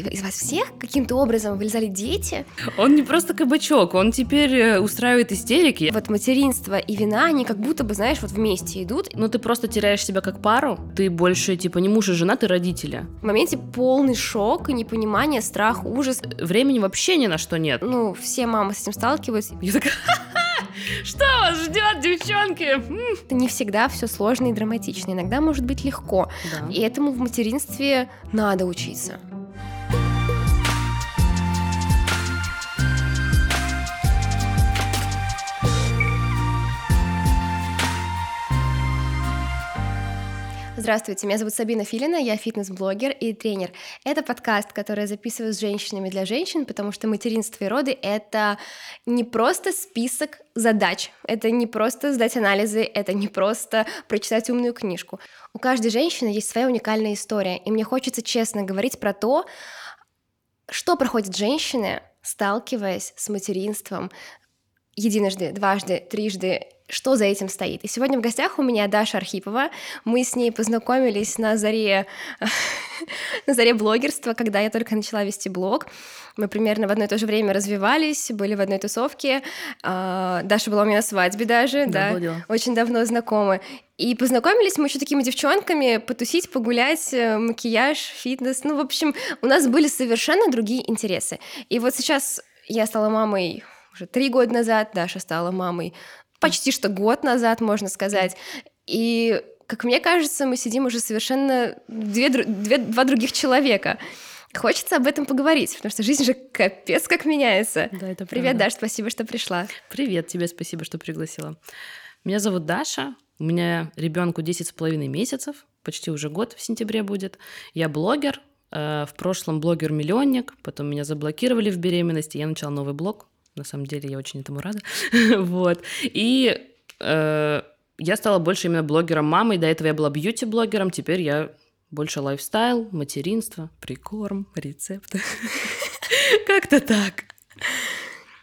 из вас всех каким-то образом вылезали дети. Он не просто кабачок, он теперь э, устраивает истерики. Вот материнство и вина, они как будто бы, знаешь, вот вместе идут. Ну ты просто теряешь себя как пару, ты больше типа не муж и жена, ты родители. В моменте полный шок непонимание, страх, ужас. Времени вообще ни на что нет. Ну, все мамы с этим сталкиваются. Я такая, что вас ждет, девчонки? Это не всегда все сложно и драматично. Иногда может быть легко. Да. И этому в материнстве надо учиться. Здравствуйте, меня зовут Сабина Филина, я фитнес-блогер и тренер. Это подкаст, который я записываю с женщинами для женщин, потому что материнство и роды — это не просто список задач, это не просто сдать анализы, это не просто прочитать умную книжку. У каждой женщины есть своя уникальная история, и мне хочется честно говорить про то, что проходят женщины, сталкиваясь с материнством единожды, дважды, трижды что за этим стоит. И сегодня в гостях у меня Даша Архипова. Мы с ней познакомились на заре, на заре блогерства, когда я только начала вести блог. Мы примерно в одно и то же время развивались, были в одной тусовке. А, Даша была у меня на свадьбе даже, да, да очень давно знакомы. И познакомились мы еще такими девчонками, потусить, погулять, э, макияж, фитнес. Ну, в общем, у нас были совершенно другие интересы. И вот сейчас я стала мамой уже три года назад, Даша стала мамой почти что год назад, можно сказать. И, как мне кажется, мы сидим уже совершенно две, две, два других человека. Хочется об этом поговорить, потому что жизнь же капец как меняется. Да, это Привет, правда. Даш, спасибо, что пришла. Привет, тебе спасибо, что пригласила. Меня зовут Даша, у меня ребенку 10 с половиной месяцев, почти уже год в сентябре будет. Я блогер, э, в прошлом блогер-миллионник, потом меня заблокировали в беременности, я начала новый блог, на самом деле я очень этому рада. вот. И э, я стала больше именно блогером мамой. До этого я была бьюти-блогером, теперь я больше лайфстайл, материнство, прикорм, рецепты. Как-то так.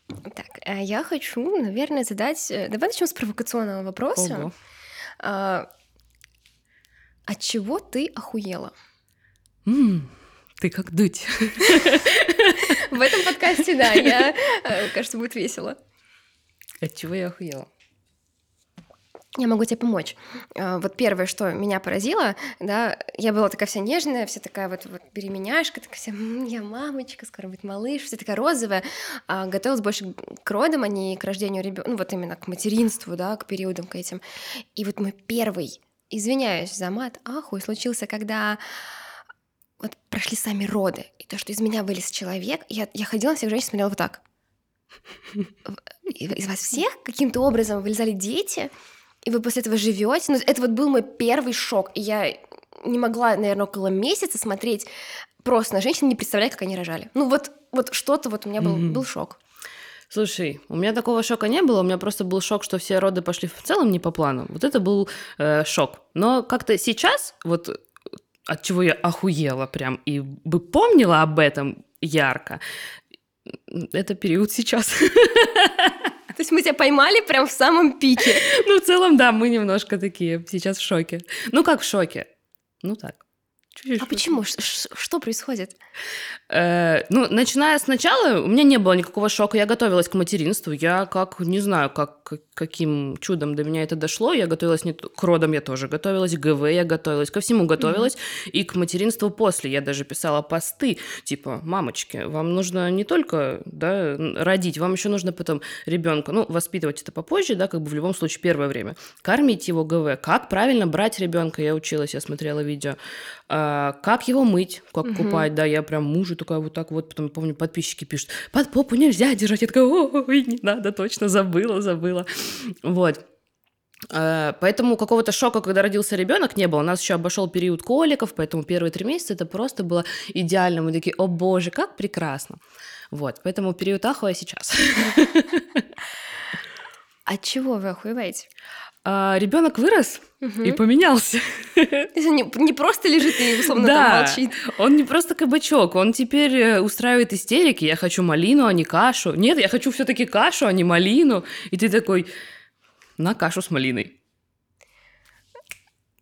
Так, э, я хочу, наверное, задать... Э, давай начнем с провокационного вопроса. Ого. А, от чего ты охуела? Ты как дуть. В этом подкасте, да, я, э, кажется, будет весело. От чего я охуела? Я могу тебе помочь. А, Вот первое, что меня поразило, да, я была такая вся нежная, вся такая вот, вот беременяшка, такая вся, «М, я мамочка, скоро будет малыш, вся такая розовая, а готовилась больше к родам, а не к рождению ребенка, ну вот именно к материнству, да, к периодам, к этим. И вот мой первый, извиняюсь за мат, ахуй, случился, когда вот прошли сами роды, и то, что из меня вылез человек, я, я ходила на всех женщин, смотрела вот так. Из вас всех каким-то образом вылезали дети, и вы после этого живете. Ну, это вот был мой первый шок. И я не могла, наверное, около месяца смотреть просто на женщин, не представляя, как они рожали. Ну, вот, вот что-то вот у меня был, был шок. Слушай, у меня такого шока не было, у меня просто был шок, что все роды пошли в целом не по плану. Вот это был э, шок. Но как-то сейчас, вот от чего я охуела прям и бы помнила об этом ярко, это период сейчас. То есть мы тебя поймали прям в самом пике. Ну, в целом, да, мы немножко такие сейчас в шоке. Ну, как в шоке? Ну, так. Чуть-чуть А почему? Что происходит? Э, ну, начиная сначала, у меня не было никакого шока. Я готовилась к материнству. Я как, не знаю, как, как- каким чудом до меня это дошло. Я готовилась не к родам, я тоже готовилась, к ГВ я готовилась, ко всему готовилась. И к материнству после. Я даже писала посты, типа, мамочки, вам нужно не только да, родить, вам еще нужно потом ребенка, ну, воспитывать это попозже, да, как бы в любом случае первое время. Кормить его ГВ, как правильно брать ребенка, я училась, я смотрела видео. А, как его мыть, как Мгм. купать, да, я прям мужу такая вот так вот, потом, помню, подписчики пишут, под попу нельзя держать, я такая, ой, не надо, точно, забыла, забыла, вот. А, Поэтому какого-то шока, когда родился ребенок, не было. У нас еще обошел период коликов, поэтому первые три месяца это просто было идеально. Мы такие, о боже, как прекрасно. Вот, поэтому период ахуя сейчас. От чего вы охуеваете? А, ребенок вырос Мгм. и поменялся. Не, не просто лежит и условно там Да. молчит. Он не просто кабачок, он теперь э, устраивает истерики. Я хочу малину, а не кашу. Нет, я хочу все-таки кашу, а не малину. И ты такой, на кашу с малиной.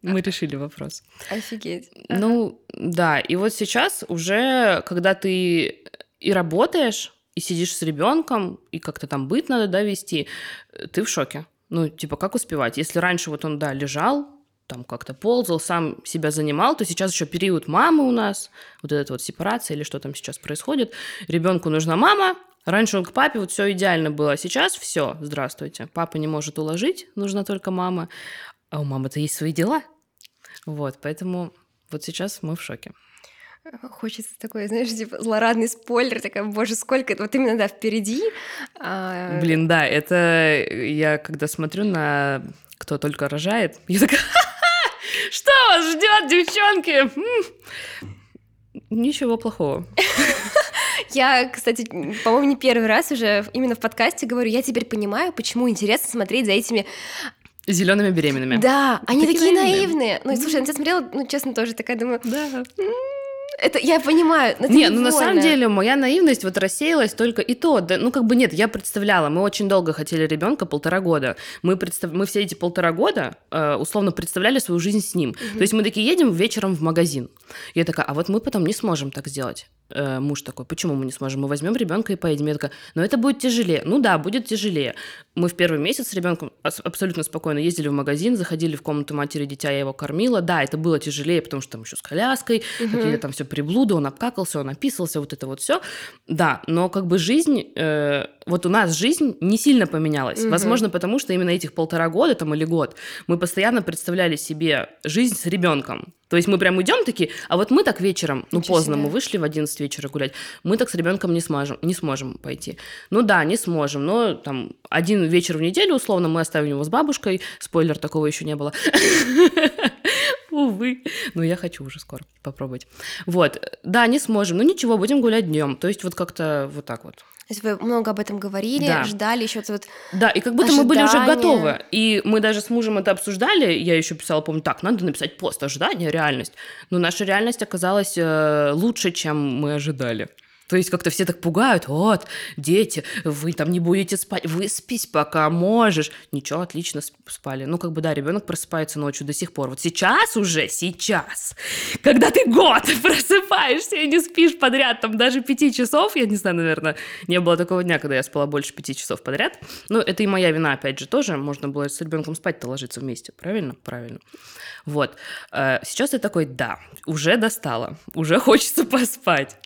Мы решили вопрос. Офигеть. Ну, да, и вот сейчас уже, когда ты и работаешь, и сидишь с ребенком, и как-то там быт надо, да, вести, ты в шоке. Ну, типа, как успевать? Если раньше вот он, да, лежал, там как-то ползал, сам себя занимал, то сейчас еще период мамы у нас, вот эта вот сепарация или что там сейчас происходит. Ребенку нужна мама, Раньше он к папе, вот все идеально было, а сейчас все, здравствуйте. Папа не может уложить, нужна только мама, а у мамы-то есть свои дела. Вот, поэтому вот сейчас мы в шоке. Хочется такой, знаешь, типа злорадный спойлер, такая, боже, сколько вот именно, да, впереди. А... Блин, да, это я когда смотрю на кто только рожает, я такая, что вас ждет, девчонки? Ничего плохого. Я, кстати, по-моему, не первый раз уже именно в подкасте говорю, я теперь понимаю, почему интересно смотреть за этими Зелеными беременными. Да, они такие, такие наивные. наивные. Ну, слушай, я смотрела, ну, честно, тоже такая думаю. Да. Это я понимаю. Но не, ну на самом деле моя наивность вот рассеялась только и то, да, ну как бы нет, я представляла, мы очень долго хотели ребенка, полтора года. Мы представ, мы все эти полтора года э, условно представляли свою жизнь с ним. Угу. То есть мы такие едем вечером в магазин. Я такая, а вот мы потом не сможем так сделать. Э, муж такой, почему мы не сможем? Мы возьмем ребенка и поедем. Я такая, но это будет тяжелее. Ну да, будет тяжелее. Мы в первый месяц с ребенком абсолютно спокойно ездили в магазин, заходили в комнату матери дитя, я его кормила. Да, это было тяжелее, потому что там еще с коляской, угу. какие-то там все приблуды, он обкакался, он описался, вот это вот все. Да, но как бы жизнь, э, вот у нас жизнь не сильно поменялась. Угу. Возможно, потому что именно этих полтора года там или год мы постоянно представляли себе жизнь с ребенком. То есть мы прям идем такие, а вот мы так вечером, ну Ничего поздно, себе. мы вышли в 11 вечера гулять, мы так с ребенком не сможем, не сможем пойти. Ну да, не сможем, но там один вечер в неделю, условно, мы оставим его с бабушкой, спойлер, такого еще не было. Увы. Но я хочу уже скоро попробовать. Вот. Да, не сможем. Ну ничего, будем гулять днем. То есть вот как-то вот так вот. То есть вы много об этом говорили, да. ждали еще вот. Да, и как будто ожидания. мы были уже готовы. И мы даже с мужем это обсуждали. Я еще писала, помню, так, надо написать пост ожидания, реальность. Но наша реальность оказалась э, лучше, чем мы ожидали. То есть как-то все так пугают, вот, дети, вы там не будете спать, выспись, пока можешь. Ничего, отлично спали. Ну, как бы, да, ребенок просыпается ночью до сих пор. Вот сейчас уже, сейчас, когда ты год просыпаешься и не спишь подряд, там даже пяти часов, я не знаю, наверное, не было такого дня, когда я спала больше пяти часов подряд. Ну, это и моя вина, опять же, тоже. Можно было с ребенком спать-то ложиться вместе, правильно? Правильно. Вот. Э, сейчас я такой, да, уже достала, уже хочется поспать.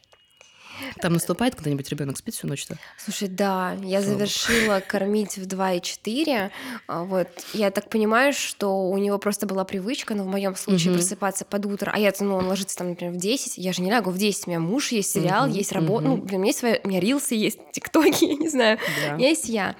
Там наступает когда-нибудь ребенок спит всю ночь-то? Слушай, да, я Слава завершила кормить в 2,4. А, вот, я так понимаю, что у него просто была привычка, но в моем случае угу. просыпаться под утро, а я, ну, он ложится там, например, в 10, я же не лягу в 10, у меня муж есть, сериал, угу. есть работа, угу. ну, у меня есть свои, у меня рилсы есть, тиктоки, я не знаю, да. есть я.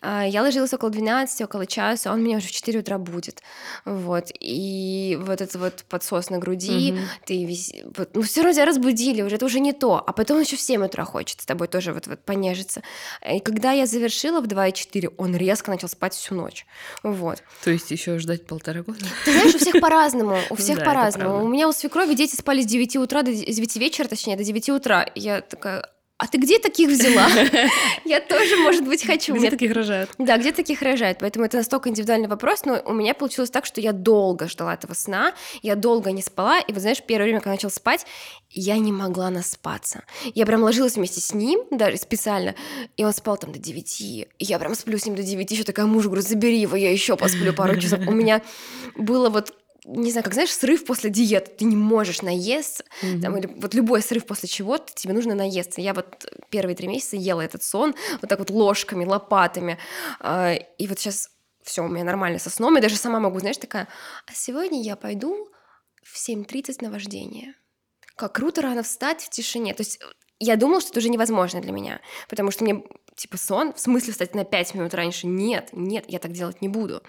А, я ложилась около 12, около часа, он меня уже в 4 утра будет. Вот. И вот это вот подсос на груди, угу. ты весь... Ну, все равно тебя разбудили, уже это уже не то. А потом еще в 7 утра хочет с тобой тоже вот, вот понежиться. И когда я завершила в 2,4, он резко начал спать всю ночь. Вот. То есть еще ждать полтора года? Ты знаешь, у всех по-разному. У всех по-разному. У меня у свекрови дети спали с 9 утра до 9 вечера, точнее, до 9 утра. Я такая, а ты где таких взяла? Я тоже, может быть, хочу. Где таких рожают? Да, где таких рожают. Поэтому это настолько индивидуальный вопрос, но у меня получилось так, что я долго ждала этого сна, я долго не спала, и вот знаешь, первое время, когда начал спать, я не могла наспаться. Я прям ложилась вместе с ним, даже специально, и он спал там до 9, и я прям сплю с ним до 9, еще такая мужу говорю, забери его, я еще посплю пару часов. У меня было вот не знаю, как знаешь, срыв после диеты, ты не можешь наесться, mm-hmm. там, или вот любой срыв после чего-то, тебе нужно наесться. Я вот первые три месяца ела этот сон вот так вот ложками, лопатами, а, и вот сейчас все у меня нормально со сном, я даже сама могу, знаешь, такая, а сегодня я пойду в 7.30 на вождение. Как круто рано встать в тишине. То есть я думала, что это уже невозможно для меня, потому что мне, типа, сон, в смысле встать на 5 минут раньше? Нет, нет, я так делать не буду.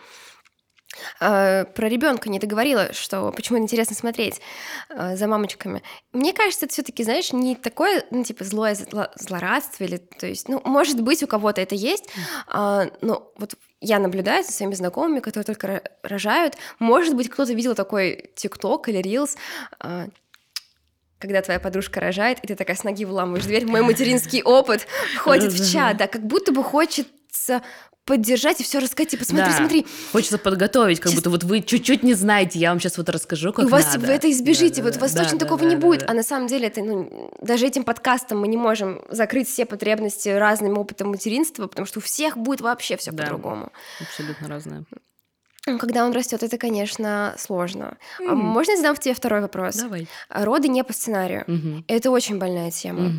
Э, про ребенка не договорила, что почему интересно смотреть э, за мамочками. Мне кажется, это все-таки, знаешь, не такое, ну, типа, злое злорадство, или, то есть, ну, может быть, у кого-то это есть, э, но вот я наблюдаю за своими знакомыми, которые только рожают, может быть, кто-то видел такой ТикТок или Рилс, когда твоя подружка рожает, и ты такая с ноги вламываешь дверь, мой материнский опыт, ходит в чат, да, как будто бы хочет хочется поддержать и все рассказать. Типа, смотри, Да. смотри. Хочется подготовить, как Чис- будто вот вы чуть-чуть не знаете, я вам сейчас вот расскажу, как и у вас надо. вы это избежите, вот у вас точно Да, такого да, не да, будет. да. А на самом деле это, ну, даже этим подкастом мы не можем закрыть все потребности разным опытом материнства, потому что у всех будет вообще все Да. по-другому. Абсолютно разное. Когда он растет, это, конечно, сложно. М. можно я задам тебе второй вопрос? Давай. Роды не по сценарию. Мгм. Это очень больная тема.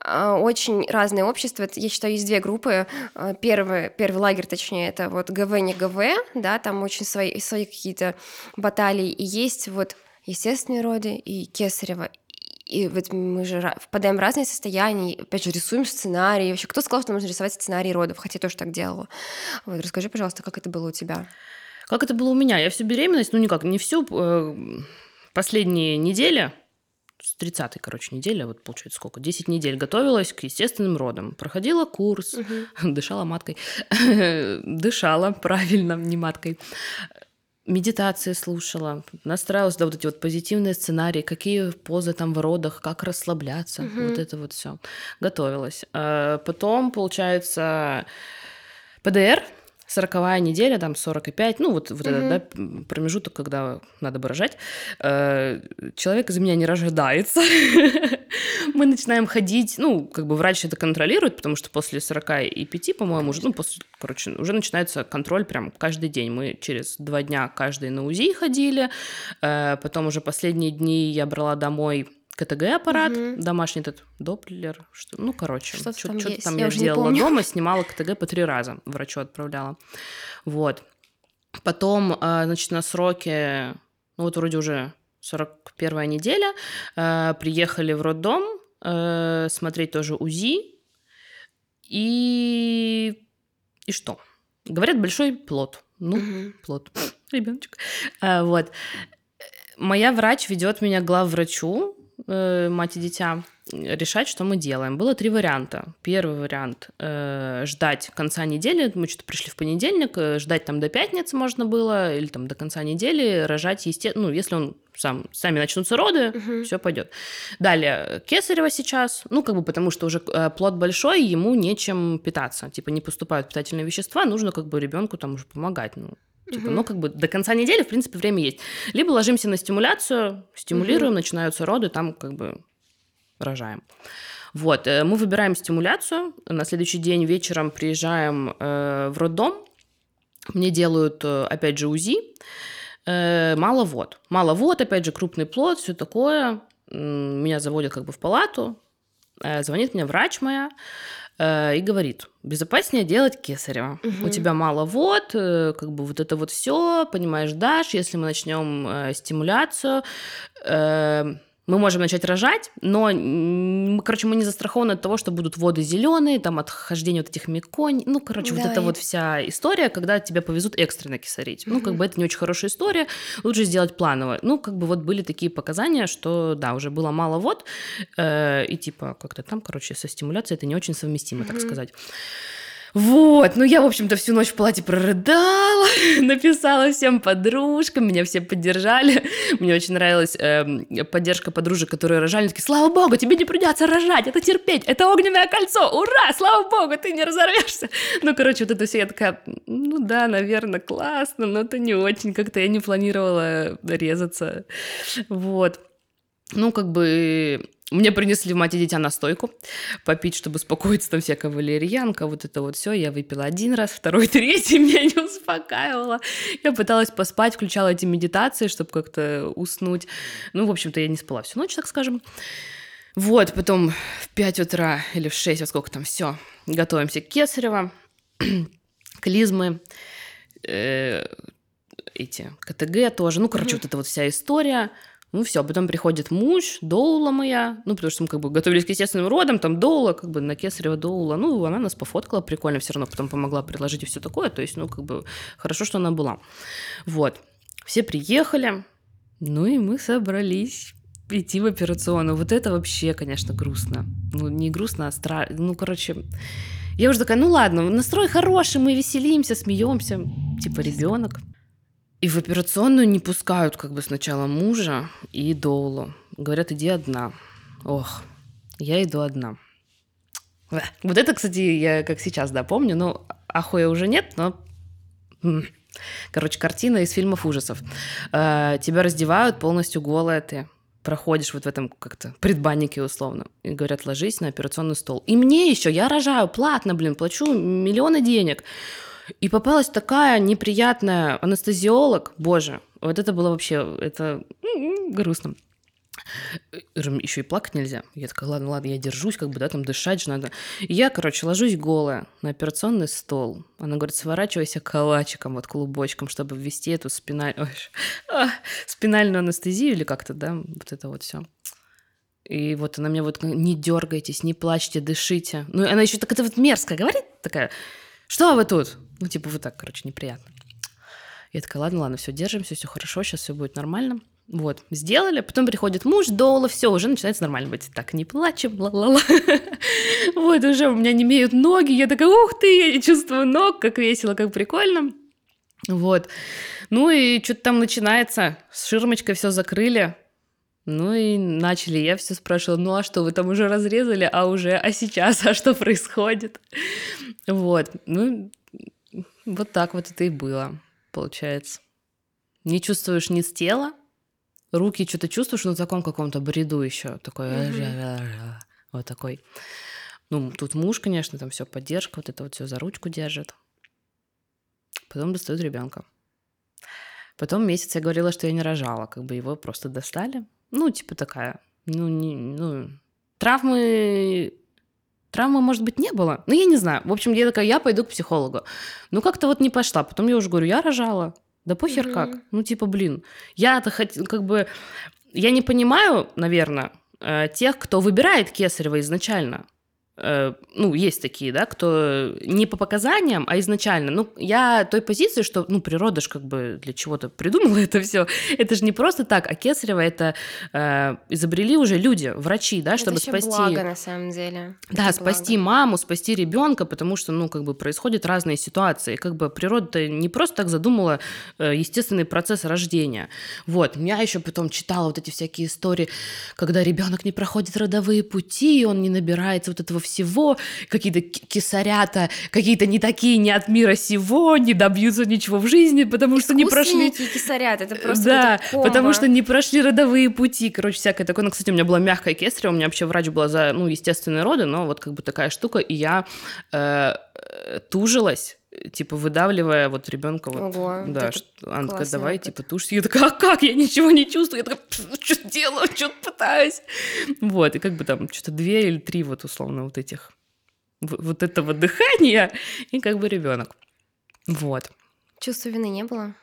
А, Очень разные общества. Я считаю, есть две группы. А, Первый, первый лагерь, точнее, это вот ГВ, не ГВ, да, там очень свои, свои какие-то баталии. И есть вот естественные роды и кесарево. И вот мы же впадаем в разные состояния, опять же, рисуем сценарии. Вообще, кто сказал, что нужно рисовать сценарий родов? Хотя я тоже так делала. Вот, расскажи, пожалуйста, как это было у тебя? Как это было у меня? Я всю беременность, ну никак, не всю, э, последние недели, с 30 короче, недели, вот получается сколько, 10 недель готовилась к естественным родам. Проходила курс, дышала маткой. дышала, правильно, не маткой. Медитации слушала, настраивалась, да, вот эти вот позитивные сценарии, какие позы там в родах, как расслабляться, Мгм. вот это вот все. Готовилась. А Потом, получается, ПДР, 40 неделя, там 45, ну вот, вот этот да, промежуток, когда надо бы рожать. Э, Человек из меня не рождается. Мы начинаем ходить, ну, как бы врач это контролирует, потому что после 45, по-моему, уже, ну, после, короче, уже начинается контроль прям каждый день. Мы через два дня каждый на УЗИ ходили, э, потом уже последние дни я брала домой КТГ-аппарат, Мгм. домашний этот доплер, что, ну, короче, Что-то чё- там есть, там я я, не делала помню. дома, снимала КТГ по три раза, врачу отправляла. Вот. Потом, а, значит, на сроке, ну вот вроде уже 41 неделя, а, приехали в роддом э, смотреть тоже УЗИ. И... И что? Говорят, большой плод. Ну, Мгм. плод. Ребеночек. А, вот. Моя врач ведет меня к главврачу, э, мать и дитя, решать, что мы делаем. Было три варианта. Первый вариант э, ждать конца недели. Мы что-то пришли в понедельник, э, ждать там до пятницы можно было, или там до конца недели, рожать, естественно, ну, если он сам, сами начнутся роды, Мгм. все пойдет. Далее, кесарево сейчас, ну, как бы потому что уже э, плод большой, ему нечем питаться. Типа не поступают питательные вещества, нужно как бы ребенку там уже помогать. Ну, типа, Мгм. ну, как бы до конца недели, в принципе, время есть. Либо ложимся на стимуляцию, стимулируем, начинаются роды, там как бы рожаем. Вот, э, мы выбираем стимуляцию. На следующий день вечером приезжаем э, в роддом. Мне делают, э, опять же, УЗИ. Мало вод. Мало вод, опять же, крупный плод, все такое. Меня заводят как бы в палату. Звонит мне врач моя и говорит, безопаснее делать кесарево. Мгм. У тебя мало вод, э, как бы вот это вот все, понимаешь, дашь, если мы начнем э, стимуляцию, э, мы можем начать рожать, но, мы, короче, мы не застрахованы от того, что будут воды зеленые, там отхождение вот этих меконь, ну, короче, вот Да, это и- вот вся история, когда тебя повезут экстренно кисарить. Ну, как бы это не очень хорошая история, лучше сделать планово. Ну, как бы вот были такие показания, что, да, уже было мало вод, э, и типа как-то там, короче, со стимуляцией это не очень совместимо, так Мгм. сказать. Вот, ну я, в общем-то, всю ночь в палате прорыдала, написала всем подружкам, меня все поддержали. Мне очень нравилась эм, поддержка подружек, которые рожали. Такие, слава богу, тебе не придется рожать, это терпеть, это огненное кольцо, ура, слава богу, ты не разорвешься. Ну, короче, вот это все, я такая, ну да, наверное, классно, но это не очень, как-то я не планировала резаться. Вот. Ну, как бы мне принесли в мать и дитя настойку попить, чтобы успокоиться, там всякая валерьянка, вот это вот все. Я выпила один раз, второй, третий, меня не успокаивало. Я пыталась поспать, включала эти медитации, чтобы как-то уснуть. Ну, в общем-то, я не спала всю ночь, так скажем. Вот, потом в 5 утра или в 6, во сколько там, все, готовимся к кесарево, клизмы, э, эти КТГ тоже. Ну, короче, вот эта вот вся история. Ну, все, потом приходит муж, доула моя, ну, потому что мы как бы готовились к естественным родам, там доула, как бы на кесарево доула, ну, она нас пофоткала прикольно, все равно потом помогла предложить и все такое, то есть, ну, как бы хорошо, что она была. Вот, все приехали, ну, и мы собрались идти в операционную. Вот это вообще, конечно, грустно. Ну, не грустно, а страшно. Ну, короче, я уже такая, ну ладно, настрой хороший, мы веселимся, смеемся, типа ребенок. И в операционную не пускают как бы сначала мужа и Доулу. Говорят, иди одна. Ох, я иду одна. Вот это, кстати, я как сейчас, да, помню, но ахуя уже нет, но... Короче, картина из фильмов ужасов. Э, тебя раздевают полностью голая ты проходишь вот в этом как-то предбаннике условно, и говорят, ложись на операционный стол. И мне еще, я рожаю платно, блин, плачу миллионы денег. И попалась такая неприятная анестезиолог, боже, вот это было вообще, это грустно. Еще и плакать нельзя. Я такая, ладно, ладно, я держусь, как бы, да, там дышать же надо. И я, короче, ложусь голая на операционный стол. Она говорит, сворачивайся калачиком, вот клубочком, чтобы ввести эту спиналь... Ой, а, спинальную анестезию или как-то, да, вот это вот все. И вот она мне вот не дергайтесь, не плачьте, дышите. Ну, она еще так это вот мерзко говорит, такая, что вы тут? Ну, типа, вот так, короче, неприятно. Я такая, ладно, ладно, все, держимся, все хорошо, сейчас все будет нормально. Вот, сделали, потом приходит муж, дола, все, уже начинается нормально быть. Так, не плачем, ла-ла-ла. Вот, уже у меня не имеют ноги, я такая, ух ты, я чувствую ног, как весело, как прикольно. Вот. Ну и что-то там начинается, с ширмочкой все закрыли, ну и начали, я все спрашивала, ну а что, вы там уже разрезали, а уже, а сейчас, а что происходит? Вот, ну, вот так вот это и было, получается. Не чувствуешь ни с тела, руки что-то чувствуешь на таком каком-то бреду еще такой вот такой. Ну тут муж конечно там все поддержка вот это вот все за ручку держит. Потом достают ребенка потом месяц я говорила что я не рожала как бы его просто достали ну типа такая ну не ну травмы Травмы, может быть, не было. Ну, я не знаю. В общем, я такая, я пойду к психологу. Ну, как-то вот не пошла. Потом я уже говорю, я рожала. Да похер mm-hmm. как. Ну, типа, блин, я-то хоть, как бы, я не понимаю, наверное, э, тех, кто выбирает Кесарева изначально. Э, ну, есть такие, да, кто не по показаниям, а изначально. Ну, я той позиции, что, ну, природа же как бы для чего-то придумала это все. Это же не просто так, а Кесарева это э, изобрели уже люди, врачи, да, чтобы это спасти... благо, на самом деле. Да, это спасти благо. маму, спасти ребенка, потому что, ну, как бы происходят разные ситуации. Как бы природа не просто так задумала э, естественный процесс рождения. Вот, я еще потом читала вот эти всякие истории, когда ребенок не проходит родовые пути, он не набирается вот этого всего, какие-то кисарята, какие-то не такие, не от мира сего, не добьются ничего в жизни, потому что не прошли... кисарят, это просто Да, потому что не прошли родовые пути, короче, всякое такое. Ну, кстати, у меня была мягкая кесарева, у меня вообще врач была за, ну, естественные роды, но вот как бы такая штука, и я э, тужилась типа выдавливая вот ребенка вот Ого, да что, такая давай опыт. типа тушь я такая а как? Я ничего не чувствую я такая что делаю? Что пытаюсь? Вот и как бы там что-то две или три вот условно вот этих вот этого дыхания и как бы ребенок вот. Чувства вины не было?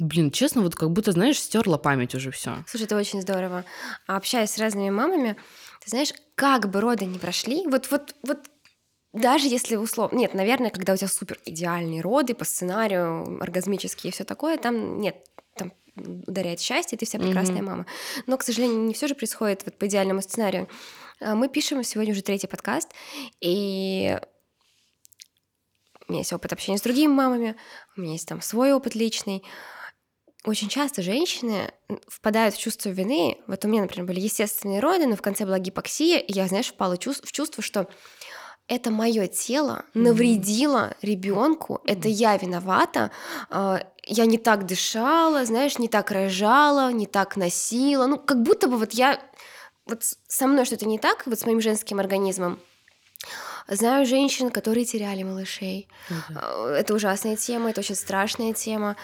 Блин, честно, вот как будто, знаешь, стерла память уже все. Слушай, это очень здорово. А общаясь с разными мамами, ты знаешь, как бы роды не прошли, вот, вот, вот даже если условно... Нет, наверное, когда у тебя супер идеальные роды по сценарию, оргазмические и все такое, там нет, там ударяет счастье, ты вся прекрасная mm-hmm. мама. Но, к сожалению, не все же происходит вот по идеальному сценарию. А, мы пишем сегодня уже третий подкаст, и у меня есть опыт общения с другими мамами, у меня есть там свой опыт личный. Очень часто женщины впадают в чувство вины. Вот у меня, например, были естественные роды, но в конце была гипоксия, и я, знаешь, впала в чувство, что это мое тело навредило ребенку, это я виновата, а, я не так дышала, знаешь, не так рожала, не так носила, ну как будто бы вот я вот со мной что-то не так, вот с моим женским организмом. Знаю женщин, которые теряли малышей. Mm-hmm. Это ужасная тема, это очень страшная тема,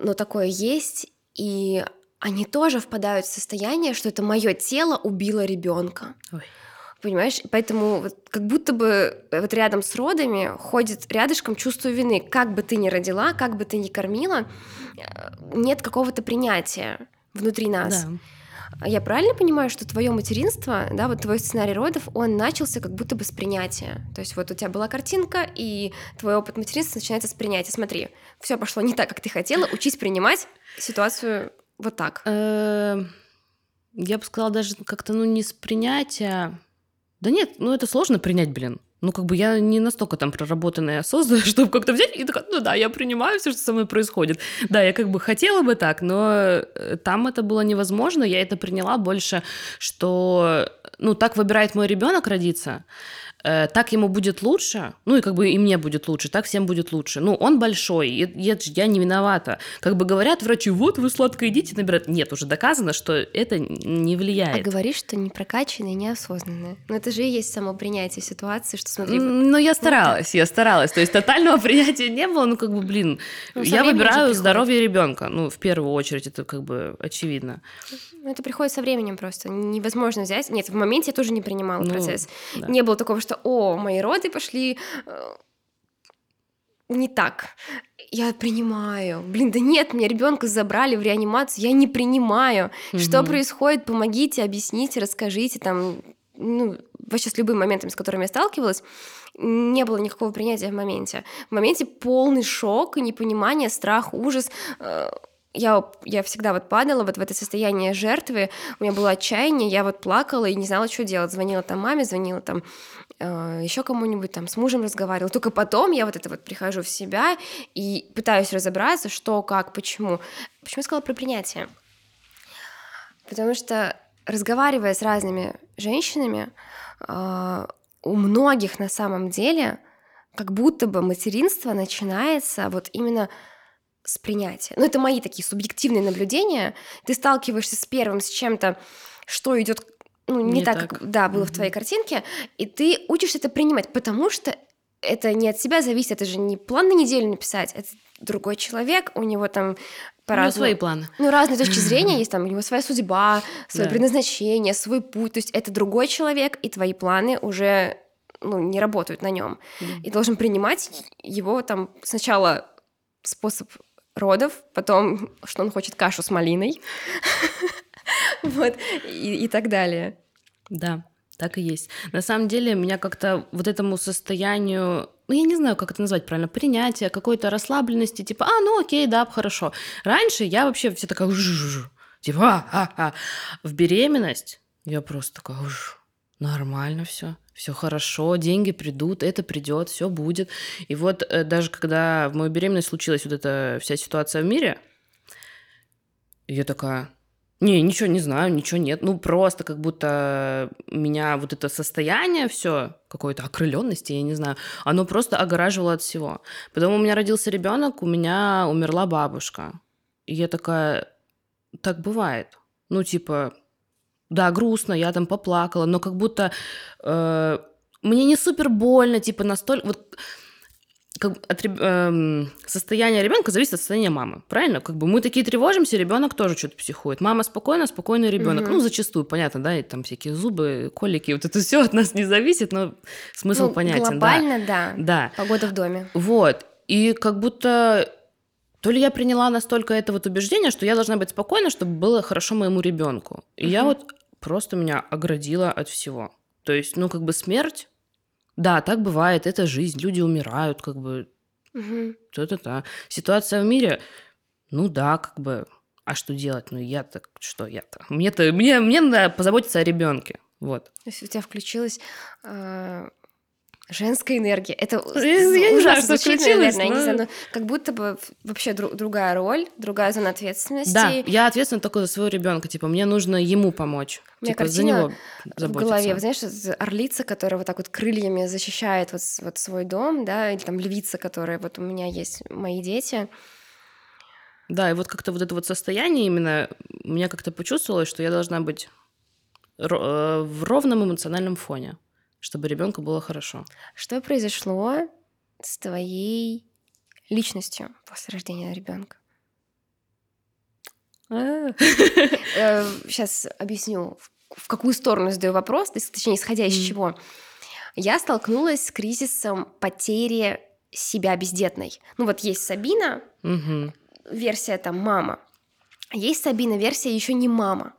но такое есть, и они тоже впадают в состояние, что это мое тело убило ребенка. Ой. Понимаешь? Поэтому вот как будто бы э, вот рядом с родами ходит рядышком чувство вины. Как бы ты ни родила, как бы ты ни кормила, э, нет какого-то принятия внутри нас. Да. Я правильно понимаю, что твое материнство, да, вот твой сценарий родов, он начался как будто бы с принятия. То есть вот у тебя была картинка, и твой опыт материнства начинается с принятия. Смотри, все пошло не так, как ты хотела, учись принимать ситуацию вот так. Эм, я бы сказала даже как-то, ну, не с принятия, да нет, ну это сложно принять, блин. Ну, как бы я не настолько там проработанная и осознанная, чтобы как-то взять и такая, ну да, я принимаю все, что со мной происходит. Да, я как бы хотела бы так, но э, там это было невозможно. Я это приняла больше, что, ну, так выбирает мой ребенок родиться. Э, так ему будет лучше, ну и как бы и мне будет лучше, так всем будет лучше. Ну, он большой, и, и я не виновата. Как бы говорят врачи, вот вы сладко едите, набирают. Нет, уже доказано, что это не влияет. А говоришь, что не прокачанное, неосознанное. Но это же и есть само принятие ситуации, что смотри... Ну, я старалась, я старалась. То есть тотального принятия не было, ну, как бы, блин, ну, я выбираю здоровье ребенка. Ну, в первую очередь, это как бы очевидно. Ну, это приходит со временем просто. Невозможно взять. Нет, в моменте я тоже не принимала ну, процесс. Да. Не было такого, что, о, мои роды пошли э, не так. Я принимаю. Блин, да нет, мне ребенка забрали в реанимацию, я не принимаю. Угу. Что происходит? Помогите, объясните, расскажите там. Ну, вообще с любым моментом, с которым я сталкивалась, не было никакого принятия в моменте. В моменте полный шок, непонимание, страх, ужас. Э, я, я всегда вот падала вот в это состояние жертвы, у меня было отчаяние, я вот плакала и не знала, что делать. Звонила там маме, звонила там э, еще кому-нибудь, там с мужем разговаривала. Только потом я вот это вот прихожу в себя и пытаюсь разобраться, что, как, почему. Почему я сказала про принятие? Потому что разговаривая с разными женщинами, э, у многих на самом деле как будто бы материнство начинается вот именно с принятия. Ну, это мои такие субъективные наблюдения. Ты сталкиваешься с первым, с чем-то, что идет ну, не, не так, так, как да, было mm-hmm. в твоей картинке, и ты учишься это принимать, потому что это не от себя зависит, это же не план на неделю написать, это другой человек, у него там по разному, свои планы. Ну, разные точки зрения есть, там, у него своя судьба, свое да. предназначение, свой путь, то есть это другой человек, и твои планы уже ну, не работают на нем. Mm. И должен принимать его там сначала способ родов, потом, что он хочет кашу с малиной, вот, и, так далее. Да, так и есть. На самом деле, меня как-то вот этому состоянию, ну, я не знаю, как это назвать правильно, принятия, какой-то расслабленности, типа, а, ну, окей, да, хорошо. Раньше я вообще все такая, типа, а, а, а. В беременность я просто такая, нормально все все хорошо, деньги придут, это придет, все будет. И вот э, даже когда в мою беременность случилась вот эта вся ситуация в мире, я такая, не, ничего не знаю, ничего нет. Ну, просто как будто меня вот это состояние все какой-то окрыленности, я не знаю, оно просто огораживало от всего. Потом у меня родился ребенок, у меня умерла бабушка. И я такая, так бывает. Ну, типа, да, грустно, я там поплакала, но как будто э, мне не супер больно, типа настолько... Вот, как от э, состояния ребенка зависит от состояния мамы, правильно? Как бы мы такие тревожимся, ребенок тоже что-то психует. Мама спокойна, спокойный ребенок. Угу. Ну, зачастую, понятно, да, и там всякие зубы, колики, вот это все от нас не зависит, но смысл ну, понятен. Глобально, да. да. Да. Погода в доме. Вот. И как будто то ли я приняла настолько это вот убеждение, что я должна быть спокойна, чтобы было хорошо моему ребенку. И угу. я вот просто меня оградила от всего. То есть, ну, как бы смерть, да, так бывает, это жизнь, люди умирают, как бы, угу. то-то-то. Ситуация в мире, ну да, как бы, а что делать? Ну я-то, что я-то? Мне-то, мне, мне надо позаботиться о ребенке. Вот. То есть у тебя включилась э, Женская энергия. Это я не знаю, что звучит, наверное, но... не знаю, как будто бы вообще дру- другая роль, другая зона ответственности. Да, я ответственна только за своего ребенка. Типа, мне нужно ему помочь. У меня типа, за него заботиться. в голове, знаешь, орлица, которая вот так вот крыльями защищает вот, вот свой дом, да, или там львица, которая вот у меня есть, мои дети. Да, и вот как-то вот это вот состояние именно, меня как-то почувствовалось, что я должна быть э, в ровном эмоциональном фоне чтобы ребенку было хорошо. Что произошло с твоей личностью после рождения ребенка? Сейчас а. э, объясню, в какую сторону задаю вопрос, точнее, исходя из чего. Я столкнулась с кризисом потери себя бездетной. Ну вот есть Сабина, версия там мама. Есть Сабина, версия еще не мама.